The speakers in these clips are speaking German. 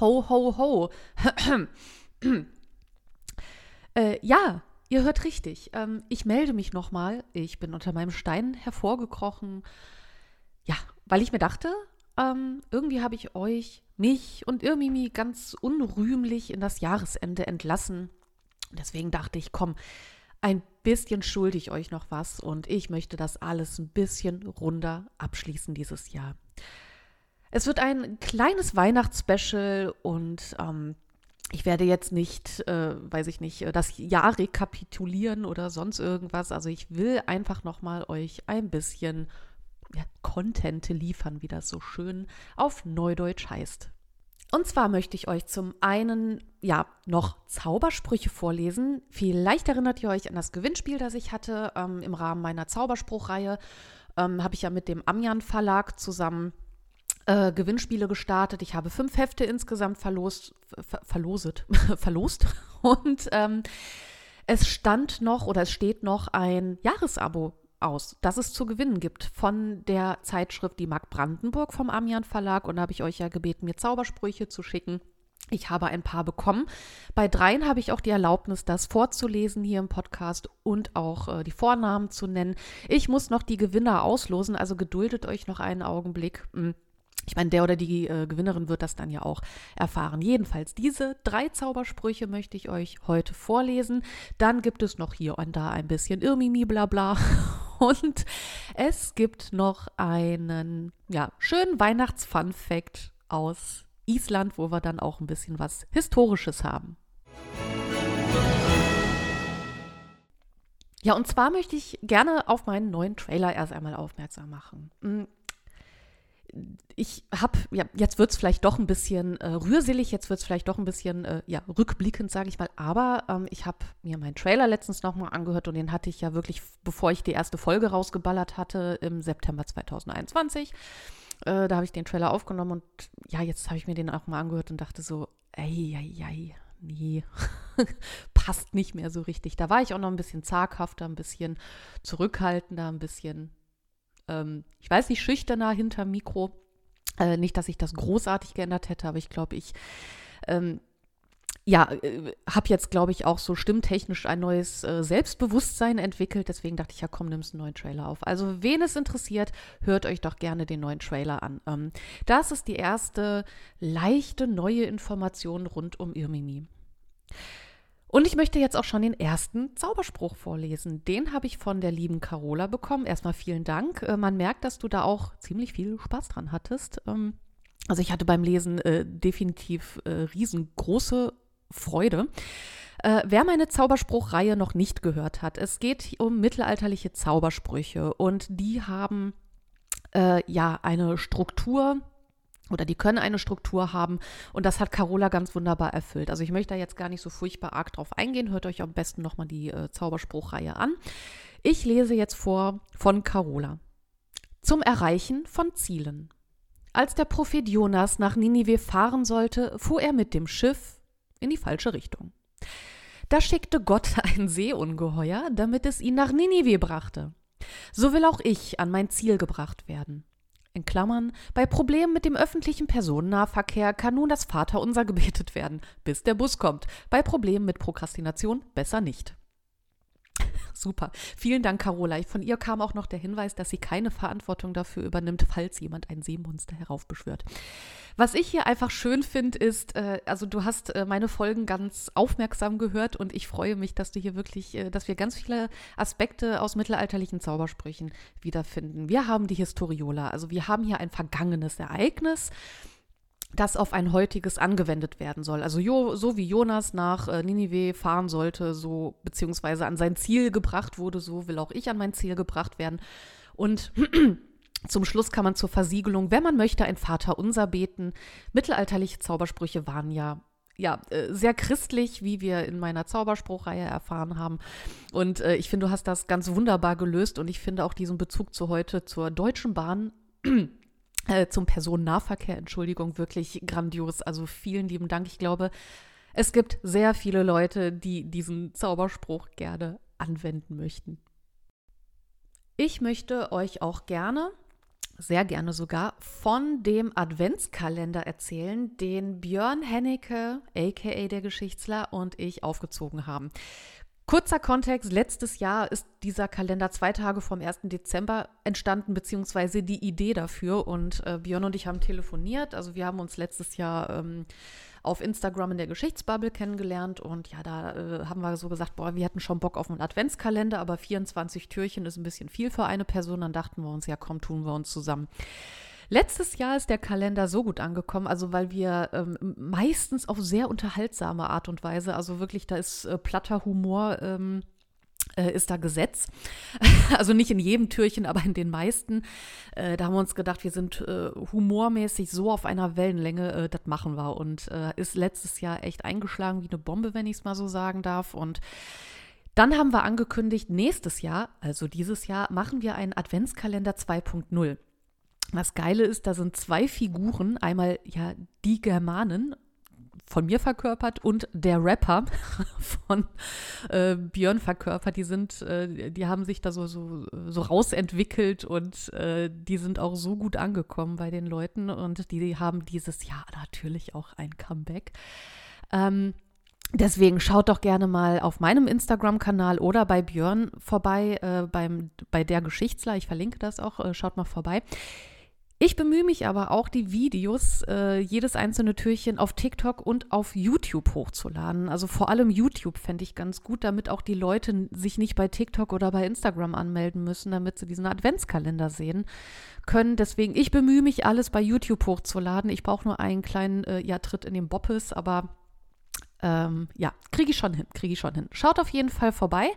ho, ho, ho. äh, ja, ihr hört richtig. Ähm, ich melde mich nochmal. Ich bin unter meinem Stein hervorgekrochen. Ja, weil ich mir dachte, ähm, irgendwie habe ich euch, mich und irgendwie ganz unrühmlich in das Jahresende entlassen. Deswegen dachte ich, komm, ein bisschen schulde ich euch noch was und ich möchte das alles ein bisschen runder abschließen dieses Jahr. Es wird ein kleines Weihnachtsspecial und ähm, ich werde jetzt nicht, äh, weiß ich nicht, äh, das Jahr rekapitulieren oder sonst irgendwas. Also ich will einfach noch mal euch ein bisschen ja, Content liefern, wie das so schön auf Neudeutsch heißt. Und zwar möchte ich euch zum einen ja noch Zaubersprüche vorlesen. Vielleicht erinnert ihr euch an das Gewinnspiel, das ich hatte ähm, im Rahmen meiner Zauberspruchreihe. Ähm, Habe ich ja mit dem Amjan Verlag zusammen äh, Gewinnspiele gestartet. Ich habe fünf Hefte insgesamt verlost, ver verloset, verlost. Und ähm, es stand noch oder es steht noch ein Jahresabo aus, das es zu gewinnen gibt von der Zeitschrift Die Mark Brandenburg vom Amian Verlag. Und da habe ich euch ja gebeten, mir Zaubersprüche zu schicken. Ich habe ein paar bekommen. Bei dreien habe ich auch die Erlaubnis, das vorzulesen hier im Podcast und auch äh, die Vornamen zu nennen. Ich muss noch die Gewinner auslosen, also geduldet euch noch einen Augenblick. Hm. Ich meine, der oder die äh, Gewinnerin wird das dann ja auch erfahren. Jedenfalls, diese drei Zaubersprüche möchte ich euch heute vorlesen. Dann gibt es noch hier und da ein bisschen Irmimi, bla bla. Und es gibt noch einen ja, schönen Weihnachts-Fun-Fact aus Island, wo wir dann auch ein bisschen was Historisches haben. Ja, und zwar möchte ich gerne auf meinen neuen Trailer erst einmal aufmerksam machen. Ich habe, ja, jetzt wird es vielleicht doch ein bisschen äh, rührselig, jetzt wird es vielleicht doch ein bisschen, äh, ja, rückblickend, sage ich mal. Aber ähm, ich habe mir meinen Trailer letztens nochmal angehört und den hatte ich ja wirklich, bevor ich die erste Folge rausgeballert hatte, im September 2021. Äh, da habe ich den Trailer aufgenommen und ja, jetzt habe ich mir den auch mal angehört und dachte so, ey, ey, ey, nee, passt nicht mehr so richtig. Da war ich auch noch ein bisschen zaghafter, ein bisschen zurückhaltender, ein bisschen ähm, ich weiß nicht, schüchterner hinter Mikro. Äh, nicht, dass ich das großartig geändert hätte, aber ich glaube, ich ähm, ja, äh, habe jetzt, glaube ich, auch so stimmtechnisch ein neues äh, Selbstbewusstsein entwickelt. Deswegen dachte ich, ja, komm, nimmst einen neuen Trailer auf. Also, wen es interessiert, hört euch doch gerne den neuen Trailer an. Ähm, das ist die erste leichte neue Information rund um Irmimi. Und ich möchte jetzt auch schon den ersten Zauberspruch vorlesen. Den habe ich von der lieben Carola bekommen. Erstmal vielen Dank. Äh, man merkt, dass du da auch ziemlich viel Spaß dran hattest. Ähm, also ich hatte beim Lesen äh, definitiv äh, riesengroße Freude. Äh, wer meine Zauberspruchreihe noch nicht gehört hat, es geht um mittelalterliche Zaubersprüche und die haben äh, ja eine Struktur, oder die können eine Struktur haben und das hat Carola ganz wunderbar erfüllt. Also ich möchte da jetzt gar nicht so furchtbar arg drauf eingehen. Hört euch am besten nochmal die äh, Zauberspruchreihe an. Ich lese jetzt vor von Carola. Zum Erreichen von Zielen. Als der Prophet Jonas nach Ninive fahren sollte, fuhr er mit dem Schiff in die falsche Richtung. Da schickte Gott ein Seeungeheuer, damit es ihn nach Ninive brachte. So will auch ich an mein Ziel gebracht werden in Klammern, bei Problemen mit dem öffentlichen Personennahverkehr kann nun das Vaterunser gebetet werden, bis der Bus kommt. Bei Problemen mit Prokrastination besser nicht. Super. Vielen Dank, Carola. Von ihr kam auch noch der Hinweis, dass sie keine Verantwortung dafür übernimmt, falls jemand ein Seemonster heraufbeschwört. Was ich hier einfach schön finde, ist, äh, also du hast äh, meine Folgen ganz aufmerksam gehört und ich freue mich, dass du hier wirklich, äh, dass wir ganz viele Aspekte aus mittelalterlichen Zaubersprüchen wiederfinden. Wir haben die Historiola, also wir haben hier ein vergangenes Ereignis das auf ein heutiges angewendet werden soll. Also jo, so wie Jonas nach äh, Ninive fahren sollte, so beziehungsweise an sein Ziel gebracht wurde, so will auch ich an mein Ziel gebracht werden. Und zum Schluss kann man zur Versiegelung, wenn man möchte, ein Vaterunser beten. Mittelalterliche Zaubersprüche waren ja ja, äh, sehr christlich, wie wir in meiner Zauberspruchreihe erfahren haben. Und äh, ich finde, du hast das ganz wunderbar gelöst und ich finde auch diesen Bezug zu heute zur Deutschen Bahn äh, zum Personennahverkehr, Entschuldigung, wirklich grandios. Also vielen lieben Dank. Ich glaube, es gibt sehr viele Leute, die diesen Zauberspruch gerne anwenden möchten. Ich möchte euch auch gerne sehr gerne sogar von dem Adventskalender erzählen, den Björn Hennecke, aka der Geschichtsler, und ich aufgezogen haben. Kurzer Kontext, letztes Jahr ist dieser Kalender zwei Tage vom 1. Dezember entstanden, beziehungsweise die Idee dafür. Und äh, Björn und ich haben telefoniert. Also wir haben uns letztes Jahr ähm, auf Instagram in der Geschichtsbubble kennengelernt. Und ja, da äh, haben wir so gesagt, boah, wir hätten schon Bock auf einen Adventskalender, aber 24 Türchen ist ein bisschen viel für eine Person. Dann dachten wir uns, ja komm, tun wir uns zusammen. Letztes Jahr ist der Kalender so gut angekommen, also weil wir ähm, meistens auf sehr unterhaltsame Art und Weise, also wirklich, da ist äh, platter Humor. Ähm, äh, ist da Gesetz. Also nicht in jedem Türchen, aber in den meisten. Äh, da haben wir uns gedacht, wir sind äh, humormäßig so auf einer Wellenlänge, das machen wir. Und ist letztes Jahr echt eingeschlagen wie eine Bombe, wenn ich es mal so sagen darf. Und dann haben wir angekündigt, nächstes Jahr, also dieses Jahr, machen wir einen Adventskalender 2.0. Das Geile ist, da sind zwei Figuren, einmal ja die Germanen von mir verkörpert und der Rapper von äh, Björn verkörpert. Die sind, äh, die haben sich da so, so, so rausentwickelt und äh, die sind auch so gut angekommen bei den Leuten und die haben dieses Jahr natürlich auch ein Comeback. Ähm, Deswegen schaut doch gerne mal auf meinem Instagram-Kanal oder bei Björn vorbei, äh, beim, bei der Geschichtsler. Ich verlinke das auch. Äh, schaut mal vorbei. Ich bemühe mich aber auch, die Videos, äh, jedes einzelne Türchen auf TikTok und auf YouTube hochzuladen. Also vor allem YouTube fände ich ganz gut, damit auch die Leute sich nicht bei TikTok oder bei Instagram anmelden müssen, damit sie diesen Adventskalender sehen können. Deswegen, ich bemühe mich, alles bei YouTube hochzuladen. Ich brauche nur einen kleinen äh, ja, Tritt in den Boppes, aber ähm, ja, kriege ich schon hin, kriege ich schon hin. Schaut auf jeden Fall vorbei.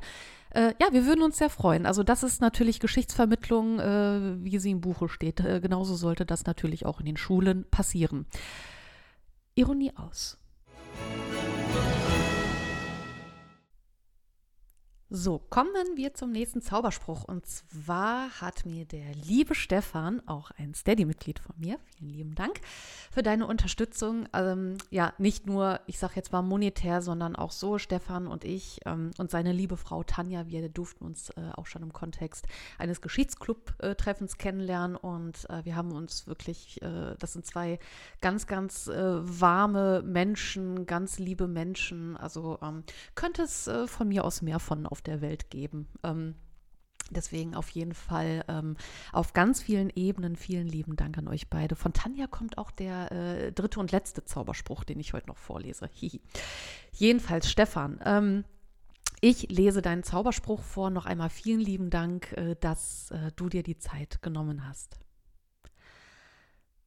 Äh, ja, wir würden uns sehr freuen. Also das ist natürlich Geschichtsvermittlung, äh, wie sie im Buche steht. Äh, genauso sollte das natürlich auch in den Schulen passieren. Ironie aus. So, kommen wir zum nächsten Zauberspruch. Und zwar hat mir der liebe Stefan, auch ein Steady-Mitglied von mir, vielen lieben Dank für deine Unterstützung. Ähm, ja, nicht nur, ich sage jetzt mal monetär, sondern auch so, Stefan und ich ähm, und seine liebe Frau Tanja, wir durften uns äh, auch schon im Kontext eines Geschichtsclub-Treffens kennenlernen. Und äh, wir haben uns wirklich, äh, das sind zwei ganz, ganz äh, warme Menschen, ganz liebe Menschen. Also ähm, könnte es äh, von mir aus mehr von auf der Welt geben. Ähm, Deswegen auf jeden Fall ähm, auf ganz vielen Ebenen vielen lieben Dank an euch beide. Von Tanja kommt auch der äh, dritte und letzte Zauberspruch, den ich heute noch vorlese. Jedenfalls, Stefan, ähm, ich lese deinen Zauberspruch vor. Noch einmal vielen lieben Dank, äh, dass äh, du dir die Zeit genommen hast.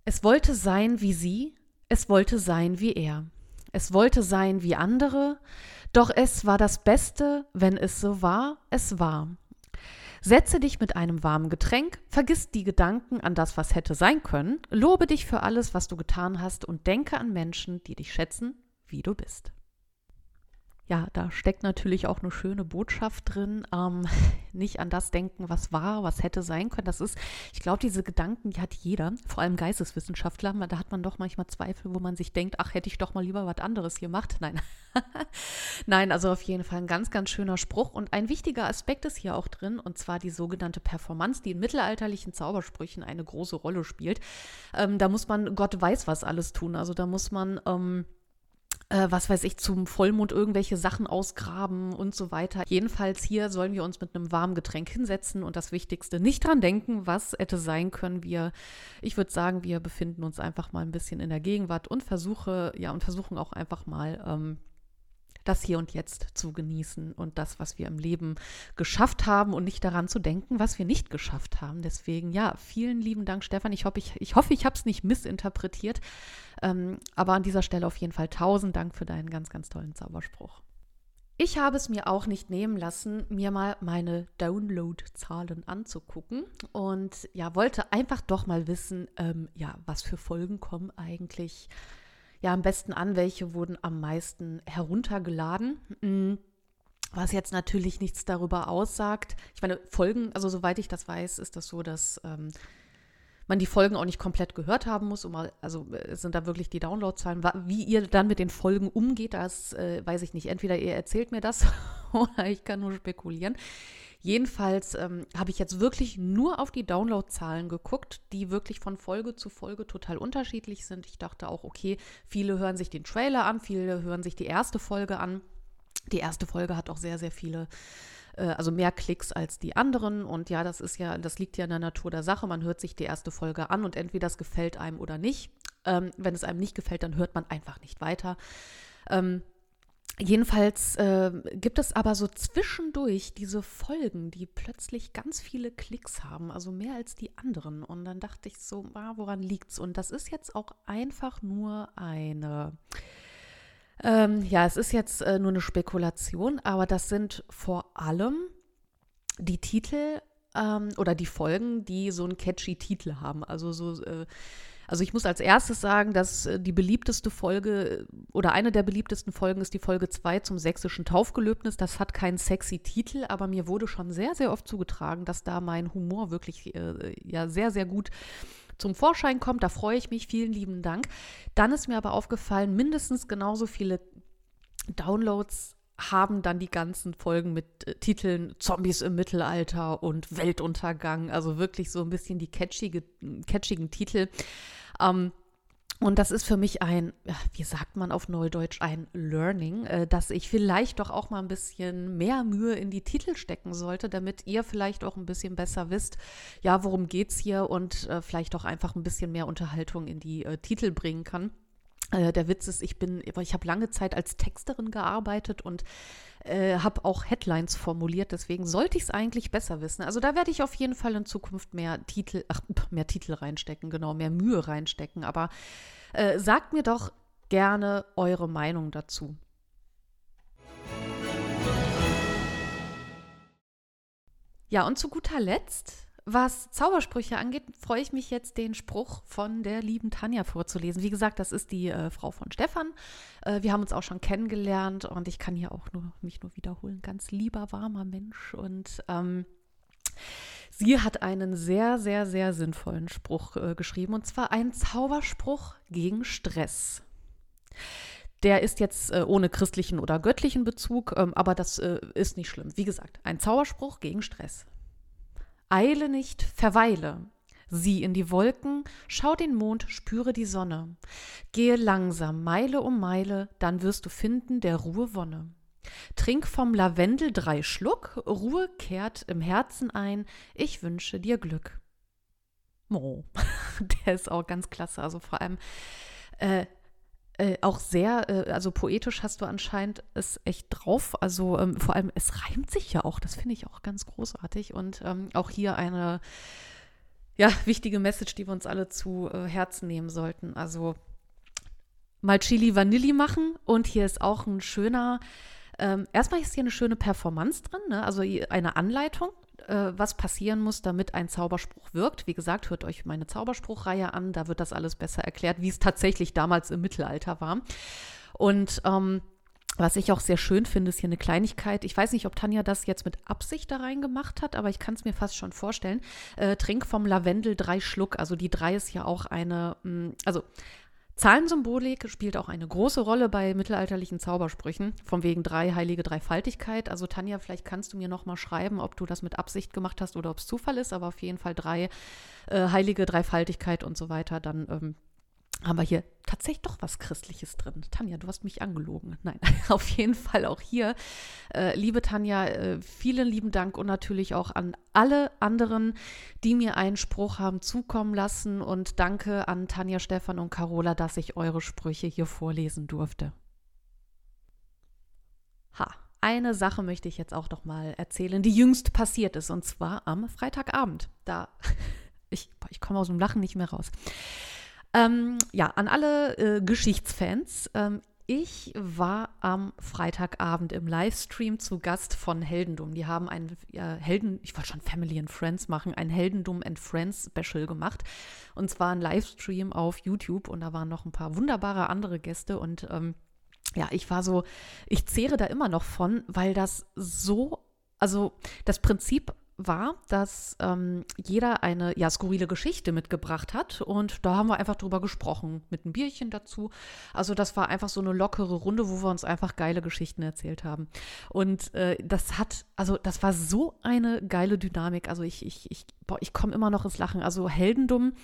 Es wollte sein wie sie, es wollte sein wie er. Es wollte sein wie andere, doch es war das Beste, wenn es so war, es war. Setze dich mit einem warmen Getränk, vergiss die Gedanken an das, was hätte sein können, lobe dich für alles, was du getan hast und denke an Menschen, die dich schätzen, wie du bist ja, da steckt natürlich auch eine schöne Botschaft drin. Ähm, nicht an das denken, was war, was hätte sein können. Das ist, ich glaube, diese Gedanken, die hat jeder, vor allem Geisteswissenschaftler. Da hat man doch manchmal Zweifel, wo man sich denkt, ach, hätte ich doch mal lieber was anderes gemacht. Nein. Nein, also auf jeden Fall ein ganz, ganz schöner Spruch. Und ein wichtiger Aspekt ist hier auch drin, und zwar die sogenannte Performance, die in mittelalterlichen Zaubersprüchen eine große Rolle spielt. Ähm, da muss man Gott weiß was alles tun. Also da muss man. Ähm, äh, was weiß ich, zum Vollmond irgendwelche Sachen ausgraben und so weiter. Jedenfalls hier sollen wir uns mit einem warmen Getränk hinsetzen und das Wichtigste nicht dran denken, was hätte sein können. Wir, ich würde sagen, wir befinden uns einfach mal ein bisschen in der Gegenwart und versuche, ja, und versuchen auch einfach mal, ähm, das Hier und Jetzt zu genießen und das, was wir im Leben geschafft haben und nicht daran zu denken, was wir nicht geschafft haben. Deswegen, ja, vielen lieben Dank, Stefan. Ich hoffe, ich, ich, hoffe, ich habe es nicht missinterpretiert. Ähm, aber an dieser Stelle auf jeden Fall tausend Dank für deinen ganz, ganz tollen Zauberspruch. Ich habe es mir auch nicht nehmen lassen, mir mal meine Download-Zahlen anzugucken und ja, wollte einfach doch mal wissen, ähm, ja, was für Folgen kommen eigentlich ja am besten an, welche wurden am meisten heruntergeladen. Mm, was jetzt natürlich nichts darüber aussagt. Ich meine, Folgen, also soweit ich das weiß, ist das so, dass ähm, man die Folgen auch nicht komplett gehört haben muss. Um, also es sind da wirklich die Downloadzahlen. Wie ihr dann mit den Folgen umgeht, das äh, weiß ich nicht. Entweder ihr erzählt mir das oder ich kann nur spekulieren. Jedenfalls ähm, habe ich jetzt wirklich nur auf die Downloadzahlen geguckt, die wirklich von Folge zu Folge total unterschiedlich sind. Ich dachte auch, okay, viele hören sich den Trailer an, viele hören sich die erste Folge an. Die erste Folge hat auch sehr, sehr viele äh, also mehr Klicks als die anderen. Und ja, das ist ja, das liegt ja in der Natur der Sache. Man hört sich die erste Folge an und entweder das gefällt einem oder nicht. Ähm, wenn es einem nicht gefällt, dann hört man einfach nicht weiter. Ähm, Jedenfalls äh, gibt es aber so zwischendurch diese Folgen, die plötzlich ganz viele Klicks haben, also mehr als die anderen. Und dann dachte ich so, ah, woran liegt's? Und das ist jetzt auch einfach nur eine ähm, ja, es ist jetzt äh, nur eine Spekulation, aber das sind vor allem die Titel ähm, oder die Folgen, die so einen catchy Titel haben. Also so, äh, also ich muss als erstes sagen, dass äh, die beliebteste Folge oder eine der beliebtesten Folgen ist die Folge 2 zum sächsischen Taufgelöbnis. Das hat keinen sexy Titel, aber mir wurde schon sehr, sehr oft zugetragen, dass da mein Humor wirklich äh, ja sehr, sehr gut zum Vorschein kommt. Da freue ich mich. Vielen lieben Dank. Dann ist mir aber aufgefallen, mindestens genauso viele Downloads haben dann die ganzen Folgen mit äh, Titeln Zombies im Mittelalter und Weltuntergang, also wirklich so ein bisschen die catchige, catchigen Titel. Ähm, und das ist für mich ein, wie sagt man auf Neudeutsch, ein Learning, äh, dass ich vielleicht doch auch mal ein bisschen mehr Mühe in die Titel stecken sollte, damit ihr vielleicht auch ein bisschen besser wisst, ja, worum geht's hier und äh, vielleicht auch einfach ein bisschen mehr Unterhaltung in die äh, Titel bringen kann. Äh, der Witz ist, ich bin, ich habe lange Zeit als Texterin gearbeitet und äh, habe auch Headlines formuliert, deswegen sollte ich es eigentlich besser wissen. Also da werde ich auf jeden Fall in Zukunft mehr Titel, ach, mehr Titel reinstecken, genau, mehr Mühe reinstecken. Aber äh, sagt mir doch gerne eure Meinung dazu. Ja, und zu guter Letzt was Zaubersprüche angeht, freue ich mich jetzt, den Spruch von der lieben Tanja vorzulesen. Wie gesagt, das ist die äh, Frau von Stefan. Äh, wir haben uns auch schon kennengelernt und ich kann hier auch nur mich nur wiederholen. Ganz lieber, warmer Mensch. Und ähm, sie hat einen sehr, sehr, sehr sinnvollen Spruch äh, geschrieben und zwar einen Zauberspruch gegen Stress. Der ist jetzt äh, ohne christlichen oder göttlichen Bezug, ähm, aber das äh, ist nicht schlimm. Wie gesagt, ein Zauberspruch gegen Stress. Eile nicht, verweile. Sieh in die Wolken, schau den Mond, spüre die Sonne. Gehe langsam, Meile um Meile, dann wirst du finden der Ruhe Wonne. Trink vom Lavendel drei Schluck, Ruhe kehrt im Herzen ein, ich wünsche dir Glück. Oh, der ist auch ganz klasse. Also vor allem äh, äh, auch sehr, äh, also poetisch hast du anscheinend es echt drauf. Also ähm, vor allem, es reimt sich ja auch. Das finde ich auch ganz großartig. Und ähm, auch hier eine ja, wichtige Message, die wir uns alle zu äh, Herzen nehmen sollten. Also mal Chili Vanilli machen. Und hier ist auch ein schöner, ähm, erstmal ist hier eine schöne Performance drin, ne? also eine Anleitung äh, was passieren muss, damit ein Zauberspruch wirkt. Wie gesagt, hört euch meine Zauberspruchreihe an, da wird das alles besser erklärt, wie es tatsächlich damals im Mittelalter war. Und ähm, was ich auch sehr schön finde, ist hier eine Kleinigkeit. Ich weiß nicht, ob Tanja das jetzt mit Absicht da reingemacht hat, aber ich kann es mir fast schon vorstellen. Äh, trink vom Lavendel drei Schluck. Also die drei ist ja auch eine, mh, mm, also Zahlensymbolik spielt auch eine große Rolle bei mittelalterlichen Zaubersprüchen, von wegen drei heilige Dreifaltigkeit. Also Tanja, vielleicht kannst du mir noch mal schreiben, ob du das mit Absicht gemacht hast oder ob es Zufall ist, aber auf jeden Fall drei äh, heilige Dreifaltigkeit und so weiter. Dann ähm, haben wir hier tatsächlich doch was Christliches drin. Tanja, du hast mich angelogen. Nein, auf jeden Fall auch hier. Äh, liebe Tanja, äh, vielen lieben Dank und natürlich auch an alle anderen, die mir einen Spruch haben zukommen lassen. Und danke an Tanja, Stefan und Carola, dass ich eure Sprüche hier vorlesen durfte. Ha, eine Sache möchte ich jetzt auch noch mal erzählen, die jüngst passiert ist, und zwar am Freitagabend. Da, ich, ich komme aus dem Lachen nicht mehr raus. Ähm, ja, an alle äh, Geschichtsfans. Ähm, ich war am Freitagabend im Livestream zu Gast von Heldendum. Die haben ein ja, Helden, ich wollte schon Family and Friends machen, ein Heldendum and Friends Special gemacht. Und zwar ein Livestream auf YouTube und da waren noch ein paar wunderbare andere Gäste und ähm, ja, ich war so, ich zehre da immer noch von, weil das so, also das Prinzip war, dass ähm, jeder eine ja, skurrile Geschichte mitgebracht hat und da haben wir einfach drüber gesprochen, mit einem Bierchen dazu. Also das war einfach so eine lockere Runde, wo wir uns einfach geile Geschichten erzählt haben. Und äh, das hat, also das war so eine geile Dynamik. Also ich, ich, ich, ich komme immer noch ins Lachen. Also Heldendumm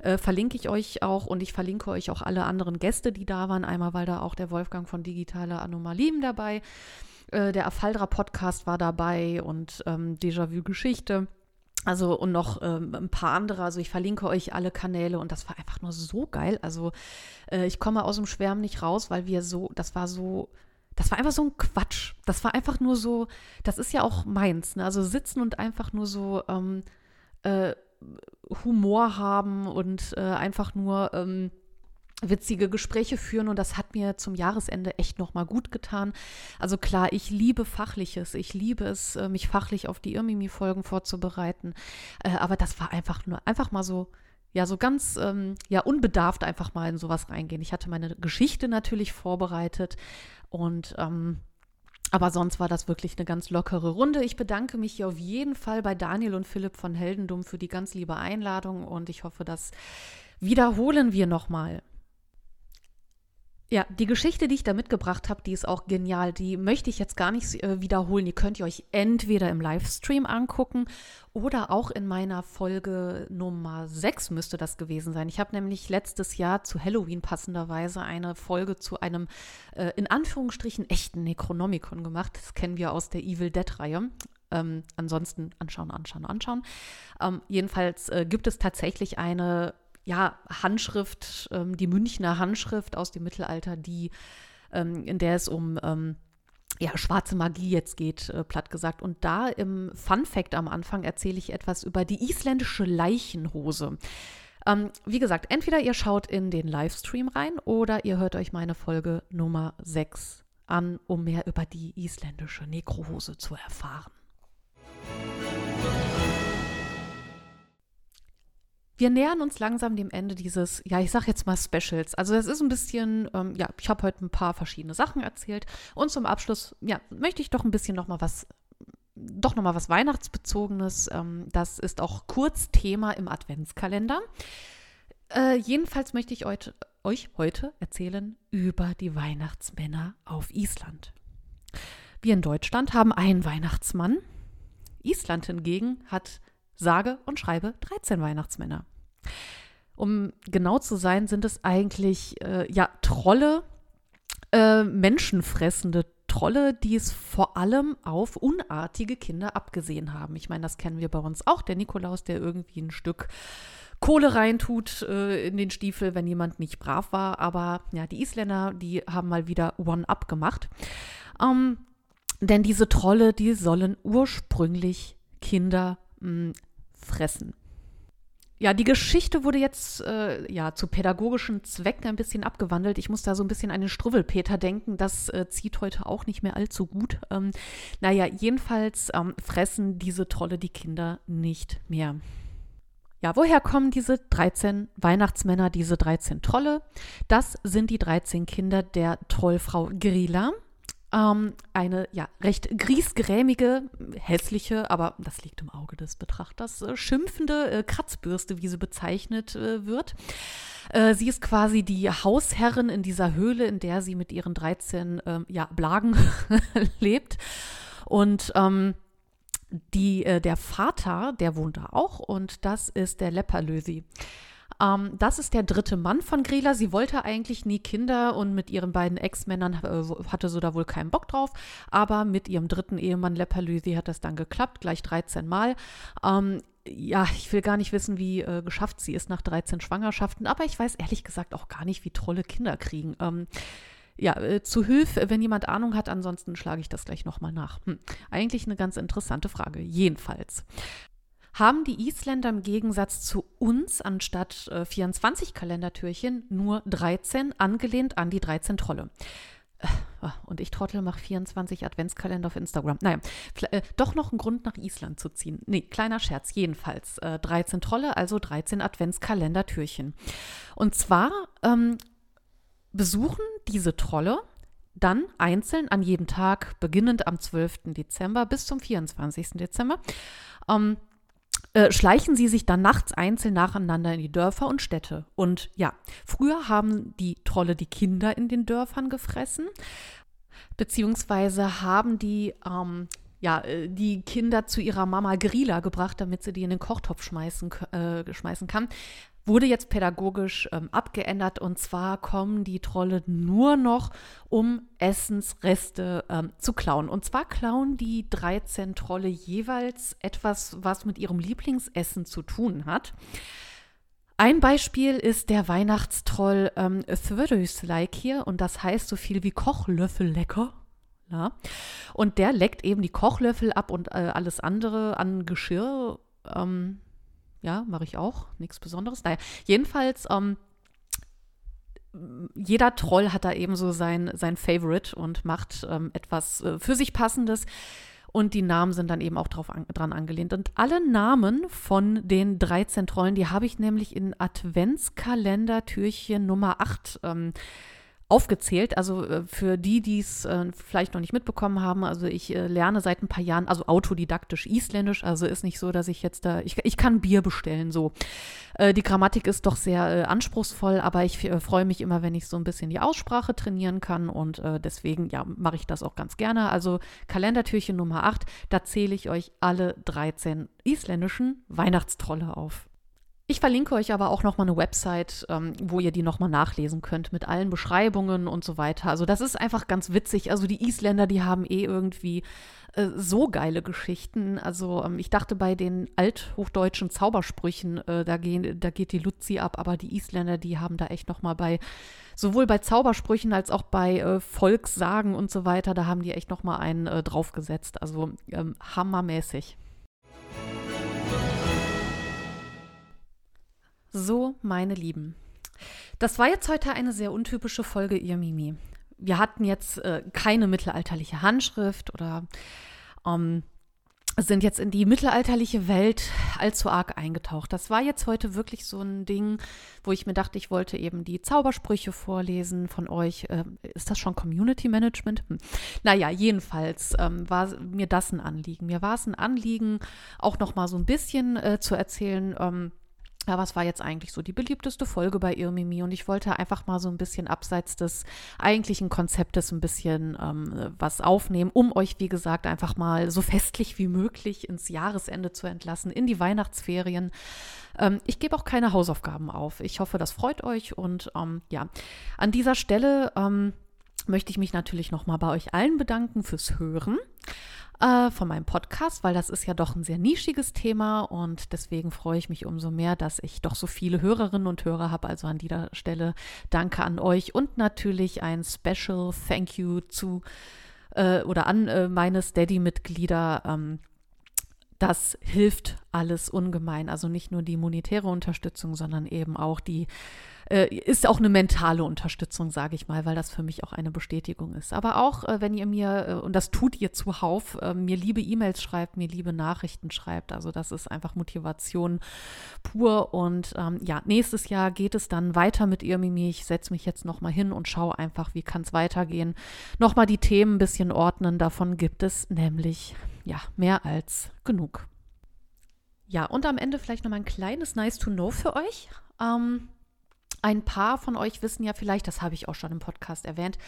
äh, verlinke ich euch auch und ich verlinke euch auch alle anderen Gäste, die da waren. Einmal, weil da auch der Wolfgang von Digitale Anomalien dabei äh, der Afaldra-Podcast war dabei und ähm, Déjà-vu-Geschichte. Also und noch ähm, ein paar andere. Also ich verlinke euch alle Kanäle und das war einfach nur so geil. Also äh, ich komme aus dem Schwärmen nicht raus, weil wir so, das war so, das war einfach so ein Quatsch. Das war einfach nur so, das ist ja auch meins. Ne? Also sitzen und einfach nur so ähm, äh, Humor haben und äh, einfach nur ähm, witzige Gespräche führen und das hat mir zum Jahresende echt nochmal gut getan. Also klar, ich liebe Fachliches, ich liebe es, äh, mich fachlich auf die Irmimi-Folgen vorzubereiten, äh, aber das war einfach nur, einfach mal so, ja, so ganz, ähm, ja, unbedarft einfach mal in sowas reingehen. Ich hatte meine Geschichte natürlich vorbereitet und, ähm, aber sonst war das wirklich eine ganz lockere Runde. Ich bedanke mich hier auf jeden Fall bei Daniel und Philipp von Heldendum für die ganz liebe Einladung und ich hoffe, das wiederholen wir nochmal. Ja, die Geschichte, die ich da mitgebracht habe, die ist auch genial. Die möchte ich jetzt gar nicht äh, wiederholen. Die könnt ihr euch entweder im Livestream angucken oder auch in meiner Folge Nummer 6 müsste das gewesen sein. Ich habe nämlich letztes Jahr zu Halloween passenderweise eine Folge zu einem äh, in Anführungsstrichen echten Necronomicon gemacht. Das kennen wir aus der Evil Dead-Reihe. Ähm, ansonsten anschauen, anschauen, anschauen. Ähm, jedenfalls äh, gibt es tatsächlich eine ja, Handschrift, ähm, die Münchner Handschrift aus dem Mittelalter, die, ähm, in der es um ähm, ja, schwarze Magie jetzt geht, äh, platt gesagt. Und da im Fun Fact am Anfang erzähle ich etwas über die isländische Leichenhose. Ähm, wie gesagt, entweder ihr schaut in den Livestream rein oder ihr hört euch meine Folge Nummer 6 an, um mehr über die isländische Nekrohose zu erfahren. Wir nähern uns langsam dem Ende dieses, ja, ich sag jetzt mal Specials. Also es ist ein bisschen, ähm, ja, ich habe heute ein paar verschiedene Sachen erzählt und zum Abschluss, ja, möchte ich doch ein bisschen noch was, doch noch mal was Weihnachtsbezogenes. Ähm, das ist auch kurz Thema im Adventskalender. Äh, jedenfalls möchte ich euch, euch heute erzählen über die Weihnachtsmänner auf Island. Wir in Deutschland haben einen Weihnachtsmann. Island hingegen hat sage und schreibe 13 Weihnachtsmänner. Um genau zu sein, sind es eigentlich äh, ja Trolle, äh, menschenfressende Trolle, die es vor allem auf unartige Kinder abgesehen haben. Ich meine, das kennen wir bei uns auch. Der Nikolaus, der irgendwie ein Stück Kohle reintut äh, in den Stiefel, wenn jemand nicht brav war. Aber ja, die Isländer, die haben mal wieder One-Up gemacht. Ähm, denn diese Trolle, die sollen ursprünglich Kinder mh, fressen. Ja, die Geschichte wurde jetzt äh, ja zu pädagogischen Zwecken ein bisschen abgewandelt. Ich muss da so ein bisschen an den Struwwelpeter denken. Das äh, zieht heute auch nicht mehr allzu gut. Ähm, naja, jedenfalls ähm, fressen diese Trolle die Kinder nicht mehr. Ja, woher kommen diese 13 Weihnachtsmänner, diese 13 Trolle? Das sind die 13 Kinder der Trollfrau Grilla. Ähm, eine ja recht griesgrämige, hässliche, aber das liegt im Auge des Betrachters, äh, schimpfende äh, Kratzbürste, wie sie bezeichnet äh, wird. Äh, sie ist quasi die Hausherrin in dieser Höhle, in der sie mit ihren 13 ähm, ja, Blagen lebt. Und ähm, die, äh, der Vater, der wohnt da auch und das ist der Lepperlösi. Ähm, das ist der dritte Mann von Grela. Sie wollte eigentlich nie Kinder und mit ihren beiden Ex-Männern äh, hatte sie da wohl keinen Bock drauf. Aber mit ihrem dritten Ehemann Lepperlüsi hat das dann geklappt, gleich 13 Mal. Ähm, ja, ich will gar nicht wissen, wie äh, geschafft sie ist nach 13 Schwangerschaften, aber ich weiß ehrlich gesagt auch gar nicht, wie Trolle Kinder kriegen. Ähm, ja, äh, zu Hilfe, wenn jemand Ahnung hat, ansonsten schlage ich das gleich nochmal nach. Hm. Eigentlich eine ganz interessante Frage. Jedenfalls haben die Isländer im Gegensatz zu uns anstatt äh, 24 Kalendertürchen nur 13, angelehnt an die 13 Trolle. Äh, ah, und ich Trottel mache 24 Adventskalender auf Instagram. Naja, äh, doch noch ein Grund nach Island zu ziehen. Nee, kleiner Scherz, jedenfalls. Äh, 13 Trolle, also 13 Adventskalender-Türchen. Und zwar ähm, besuchen diese Trolle dann einzeln an jedem Tag, beginnend am 12. Dezember bis zum 24. Dezember, ähm, äh, schleichen sie sich dann nachts einzeln nacheinander in die Dörfer und Städte. Und ja, früher haben die Trolle die Kinder in den Dörfern gefressen, beziehungsweise haben die ähm, ja, äh, die Kinder zu ihrer Mama Grilla gebracht, damit sie die in den Kochtopf schmeißen, äh, schmeißen kann. Wurde jetzt pädagogisch ähm, abgeändert und zwar kommen die Trolle nur noch, um Essensreste ähm, zu klauen. Und zwar klauen die 13 Trolle jeweils etwas, was mit ihrem Lieblingsessen zu tun hat. Ein Beispiel ist der Weihnachtstroll ähm, hier und das heißt so viel wie Kochlöffel lecker. Ja. Und der leckt eben die Kochlöffel ab und äh, alles andere an Geschirr. Ähm, ja, mache ich auch. Nichts Besonderes. Naja, jedenfalls, ähm, jeder Troll hat da eben so sein, sein Favorite und macht ähm, etwas äh, für sich Passendes. Und die Namen sind dann eben auch drauf an, dran angelehnt. Und alle Namen von den 13 Trollen, die habe ich nämlich in Adventskalender-Türchen Nummer 8 ähm, aufgezählt. Also äh, für die, die es äh, vielleicht noch nicht mitbekommen haben, also ich äh, lerne seit ein paar Jahren, also autodidaktisch Isländisch, also ist nicht so, dass ich jetzt da, ich, ich kann Bier bestellen, so. Äh, die Grammatik ist doch sehr äh, anspruchsvoll, aber ich äh, freue mich immer, wenn ich so ein bisschen die Aussprache trainieren kann und deswegen, ja, mache ich das auch ganz gerne. Also Kalendertürchen Nummer 8, da zähle ich euch alle 13 isländischen Weihnachtstrolle auf. Ich verlinke euch aber auch nochmal eine Website, ähm, wo ihr die nochmal nachlesen könnt mit allen Beschreibungen und so weiter. Also das ist einfach ganz witzig. Also die Isländer, die haben eh irgendwie äh, so geile Geschichten. Also ähm, ich dachte bei den althochdeutschen Zaubersprüchen, äh, da, gehen, da geht die Luzi ab, aber die Isländer, die haben da echt nochmal bei, sowohl bei Zaubersprüchen als auch bei äh, Volkssagen und so weiter, da haben die echt nochmal einen äh, draufgesetzt. Also ähm, hammermäßig. So, meine Lieben. Das war jetzt heute eine sehr untypische Folge, ihr Mimi. Wir hatten jetzt äh, keine mittelalterliche Handschrift oder ähm, sind jetzt in die mittelalterliche Welt allzu arg eingetaucht. Das war jetzt heute wirklich so ein Ding, wo ich mir dachte, ich wollte eben die Zaubersprüche vorlesen von euch. Ähm, ist das schon Community Management? Hm. Naja, jedenfalls ähm, war mir das ein Anliegen. Mir war es ein Anliegen, auch noch mal so ein bisschen äh, zu erzählen, ähm, ja, was war jetzt eigentlich so die beliebteste Folge bei Irmimi? Und ich wollte einfach mal so ein bisschen abseits des eigentlichen Konzeptes ein bisschen ähm, was aufnehmen, um euch, wie gesagt, einfach mal so festlich wie möglich ins Jahresende zu entlassen, in die Weihnachtsferien. Ähm, ich gebe auch keine Hausaufgaben auf. Ich hoffe, das freut euch. Und ähm, ja, an dieser Stelle ähm, möchte ich mich natürlich nochmal bei euch allen bedanken fürs Hören äh, von meinem Podcast, weil das ist ja doch ein sehr nischiges Thema und deswegen freue ich mich umso mehr, dass ich doch so viele Hörerinnen und Hörer habe. Also an dieser Stelle danke an euch und natürlich ein Special Thank you zu äh, oder an äh, meine Steady-Mitglieder. Ähm, das hilft alles ungemein. Also nicht nur die monetäre Unterstützung, sondern eben auch die äh, ist auch eine mentale Unterstützung, sage ich mal, weil das für mich auch eine Bestätigung ist. Aber auch, äh, wenn ihr mir, äh, und das tut ihr zuhauf, äh, mir liebe E-Mails schreibt, mir liebe Nachrichten schreibt. Also das ist einfach Motivation pur. Und ähm, ja, nächstes Jahr geht es dann weiter mit Irmimi. Ich setze mich jetzt nochmal hin und schaue einfach, wie kann es weitergehen. Nochmal die Themen ein bisschen ordnen. Davon gibt es nämlich, ja, mehr als genug. Ja, und am Ende vielleicht nochmal ein kleines Nice to Know für euch. Ähm, ein paar von euch wissen ja vielleicht, das habe ich auch schon im Podcast erwähnt,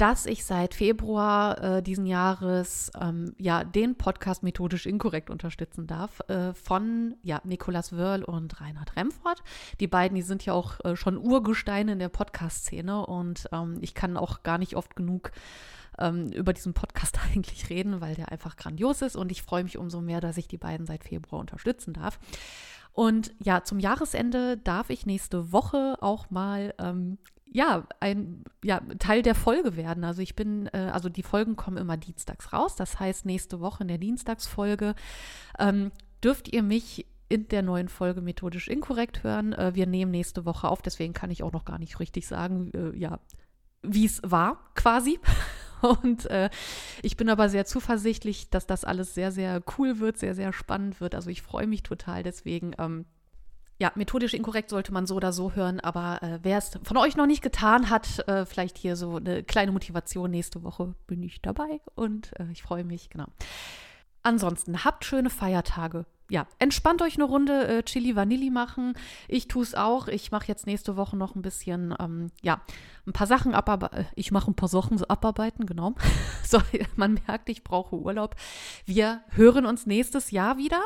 dass ich seit Februar äh, diesen Jahres ähm, ja den Podcast methodisch inkorrekt unterstützen darf äh, von ja Nikolas Wörl und Reinhard Remford. Die beiden, die sind ja auch äh, schon Urgesteine in der Podcast-Szene und ähm, ich kann auch gar nicht oft genug ähm, über diesen Podcast eigentlich reden, weil der einfach grandios ist und ich freue mich umso mehr, dass ich die beiden seit Februar unterstützen darf. Und ja, zum Jahresende darf ich nächste Woche auch mal ähm, ja, ein ja, Teil der Folge werden. Also ich bin, äh, also die Folgen kommen immer dienstags raus. Das heißt, nächste Woche in der Dienstagsfolge ähm, dürft ihr mich in der neuen Folge methodisch inkorrekt hören. Äh, wir nehmen nächste Woche auf, deswegen kann ich auch noch gar nicht richtig sagen, äh, ja, wie es war quasi. Und äh, ich bin aber sehr zuversichtlich, dass das alles sehr, sehr cool wird, sehr, sehr spannend wird. Also ich freue mich total. Deswegen, ähm, ja, methodisch inkorrekt sollte man so oder so hören, aber äh, wer es von euch noch nicht getan hat, äh, vielleicht hier so eine kleine Motivation. Nächste Woche bin ich dabei und äh, ich freue mich, genau. Ansonsten habt schöne Feiertage. Ja, entspannt euch eine Runde äh, Chili Vanilli machen. Ich tue es auch. Ich mache jetzt nächste Woche noch ein bisschen, ähm, ja, ein paar Sachen abarbeiten. Ich mache ein paar Sachen abarbeiten, genau. so, man merkt, ich brauche Urlaub. Wir hören uns nächstes Jahr wieder,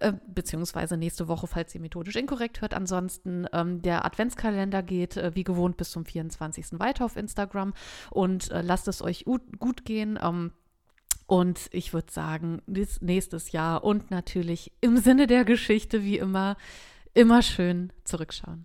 äh, beziehungsweise nächste Woche, falls ihr methodisch inkorrekt hört. Ansonsten, ähm, der Adventskalender geht äh, wie gewohnt bis zum 24. weiter auf Instagram und äh, lasst es euch gut gehen. Ähm, und ich würde sagen, bis nächstes Jahr und natürlich im Sinne der Geschichte wie immer, immer schön zurückschauen.